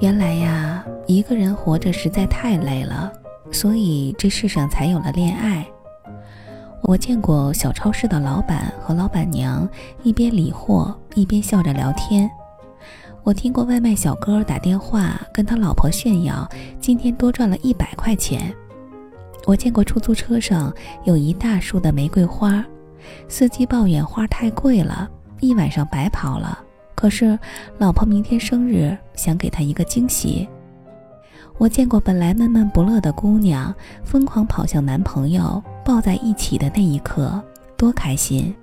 原来呀，一个人活着实在太累了，所以这世上才有了恋爱。我见过小超市的老板和老板娘一边理货一边笑着聊天。我听过外卖小哥打电话跟他老婆炫耀今天多赚了一百块钱。我见过出租车上有一大束的玫瑰花，司机抱怨花太贵了，一晚上白跑了。可是老婆明天生日，想给他一个惊喜。我见过本来闷闷不乐的姑娘，疯狂跑向男朋友，抱在一起的那一刻，多开心。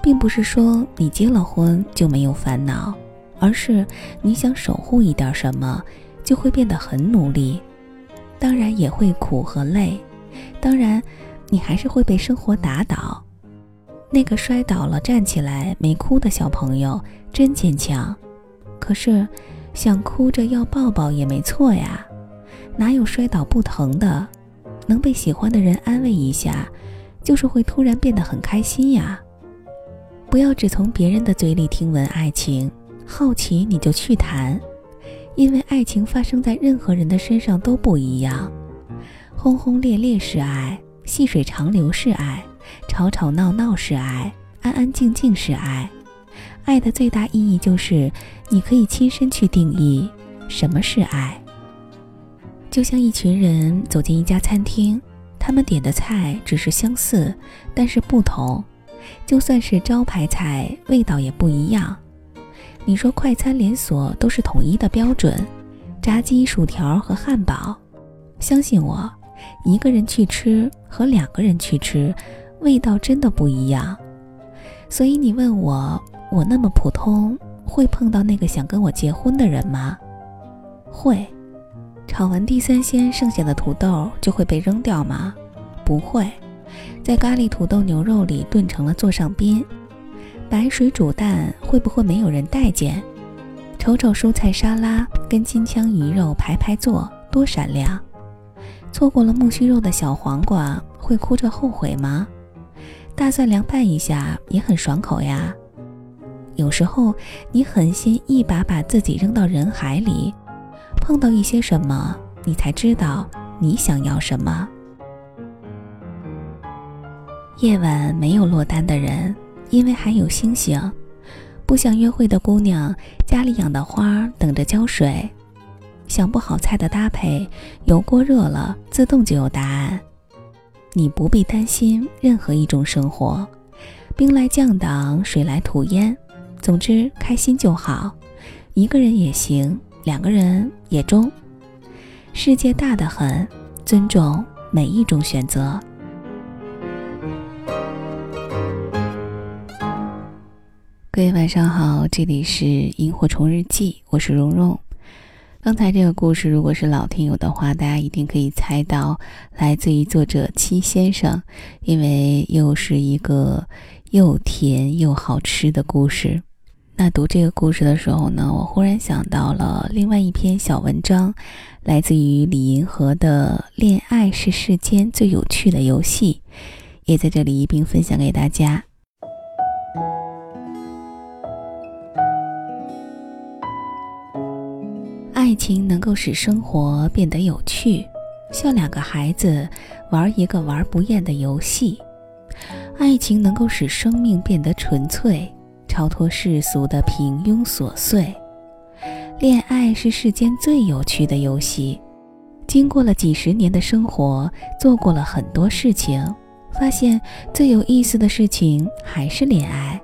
并不是说你结了婚就没有烦恼。而是你想守护一点什么，就会变得很努力，当然也会苦和累，当然，你还是会被生活打倒。那个摔倒了站起来没哭的小朋友真坚强，可是想哭着要抱抱也没错呀，哪有摔倒不疼的？能被喜欢的人安慰一下，就是会突然变得很开心呀。不要只从别人的嘴里听闻爱情。好奇你就去谈，因为爱情发生在任何人的身上都不一样。轰轰烈烈是爱，细水长流是爱，吵吵闹闹是爱，安安静静是爱。爱的最大意义就是，你可以亲身去定义什么是爱。就像一群人走进一家餐厅，他们点的菜只是相似，但是不同。就算是招牌菜，味道也不一样。你说快餐连锁都是统一的标准，炸鸡、薯条和汉堡，相信我，一个人去吃和两个人去吃，味道真的不一样。所以你问我，我那么普通，会碰到那个想跟我结婚的人吗？会。炒完地三鲜剩下的土豆就会被扔掉吗？不会。在咖喱土豆牛肉里炖成了座上宾。白水煮蛋会不会没有人待见？瞅瞅蔬菜沙拉跟金枪鱼肉排排坐，多闪亮！错过了木须肉的小黄瓜会哭着后悔吗？大蒜凉拌一下也很爽口呀。有时候你狠心一把把自己扔到人海里，碰到一些什么，你才知道你想要什么。夜晚没有落单的人。因为还有星星，不想约会的姑娘，家里养的花等着浇水；想不好菜的搭配，油锅热了自动就有答案。你不必担心任何一种生活，兵来将挡，水来土掩。总之开心就好，一个人也行，两个人也中。世界大得很，尊重每一种选择。各位晚上好，这里是萤火虫日记，我是蓉蓉。刚才这个故事，如果是老听友的话，大家一定可以猜到，来自于作者七先生，因为又是一个又甜又好吃的故事。那读这个故事的时候呢，我忽然想到了另外一篇小文章，来自于李银河的《恋爱是世间最有趣的游戏》，也在这里一并分享给大家。爱情能够使生活变得有趣，像两个孩子玩一个玩不厌的游戏。爱情能够使生命变得纯粹，超脱世俗的平庸琐碎。恋爱是世间最有趣的游戏。经过了几十年的生活，做过了很多事情，发现最有意思的事情还是恋爱。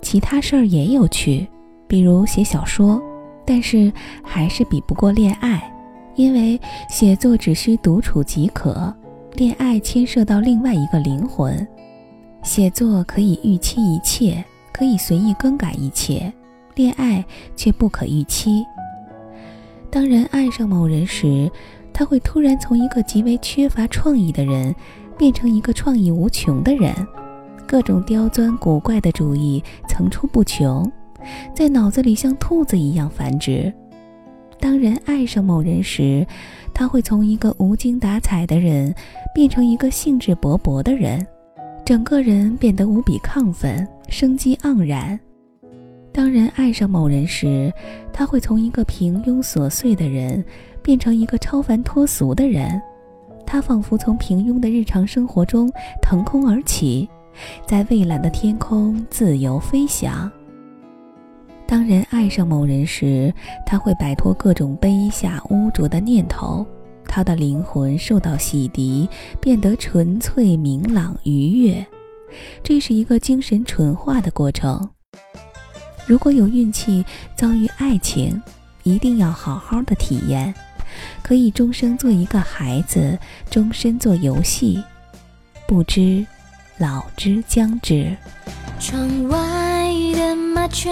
其他事儿也有趣，比如写小说。但是还是比不过恋爱，因为写作只需独处即可，恋爱牵涉到另外一个灵魂。写作可以预期一切，可以随意更改一切，恋爱却不可预期。当人爱上某人时，他会突然从一个极为缺乏创意的人，变成一个创意无穷的人，各种刁钻古怪的主意层出不穷。在脑子里像兔子一样繁殖。当人爱上某人时，他会从一个无精打采的人变成一个兴致勃勃的人，整个人变得无比亢奋、生机盎然。当人爱上某人时，他会从一个平庸琐碎的人变成一个超凡脱俗的人。他仿佛从平庸的日常生活中腾空而起，在蔚蓝的天空自由飞翔。当人爱上某人时，他会摆脱各种卑下污浊的念头，他的灵魂受到洗涤，变得纯粹、明朗、愉悦。这是一个精神纯化的过程。如果有运气遭遇爱情，一定要好好的体验，可以终生做一个孩子，终身做游戏。不知老之将至。窗外的麻雀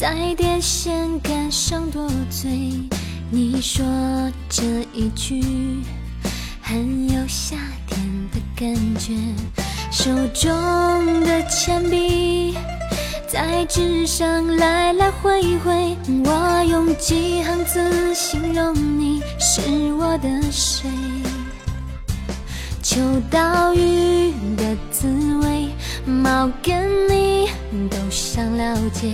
在电线杆上多嘴，你说这一句很有夏天的感觉。手中的铅笔在纸上来来回回，我用几行字形容你是我的谁。秋刀鱼的滋味，猫跟你都想了解，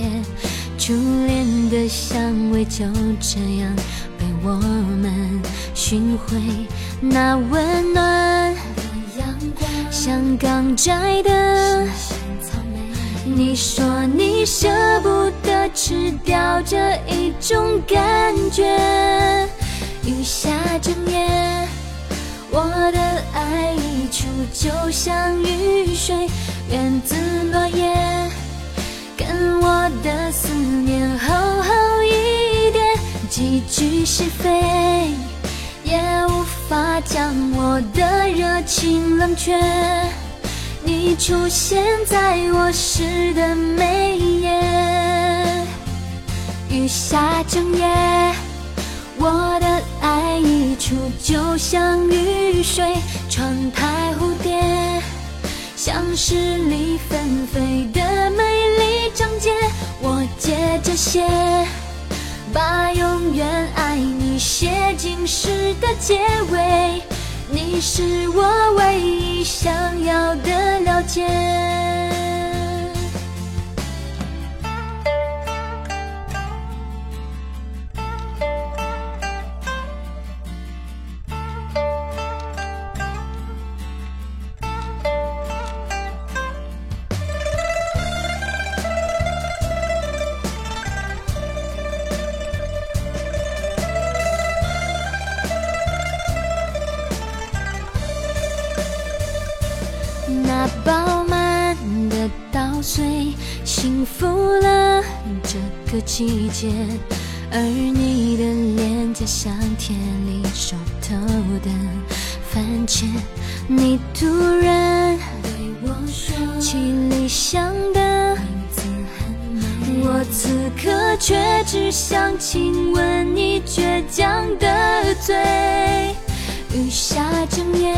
初恋的香味就这样被我们寻回，那温暖阳光。像刚摘的草莓你说你舍不得吃掉这一种感觉。雨下整夜，我的爱溢出，就像雨水源自落叶，跟我的思念厚厚一叠，几句是非。也无法将我的热情冷却。你出现在我诗的每一页，雨下整夜，我的爱溢出，就像雨水，窗台蝴蝶，像十里纷飞接着写。把永远爱你写进诗的结尾，你是我唯一想要的了解。幸福了这个季节，而你的脸颊像田里熟透的番茄。你突然对我说，起理想的名字很美，我此刻却只想亲吻你倔强的嘴。雨下整夜。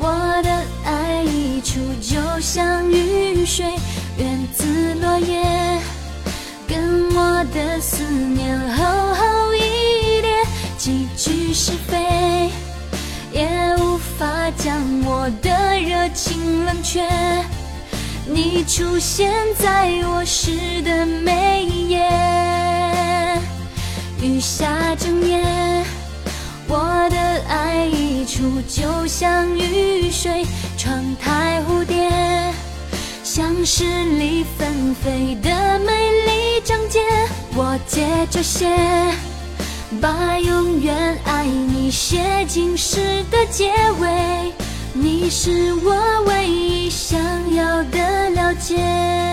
我的爱溢出，就像雨水夜，跟我的思念厚厚一叠，几句是非也无法将我的热情冷却。你出现在我诗的每一页，雨下整夜。我的爱溢出，就像雨水，窗台蝴蝶，像诗里纷飞的美丽章节我接着写把永远爱你写进诗的结尾你是我唯一想要的了解。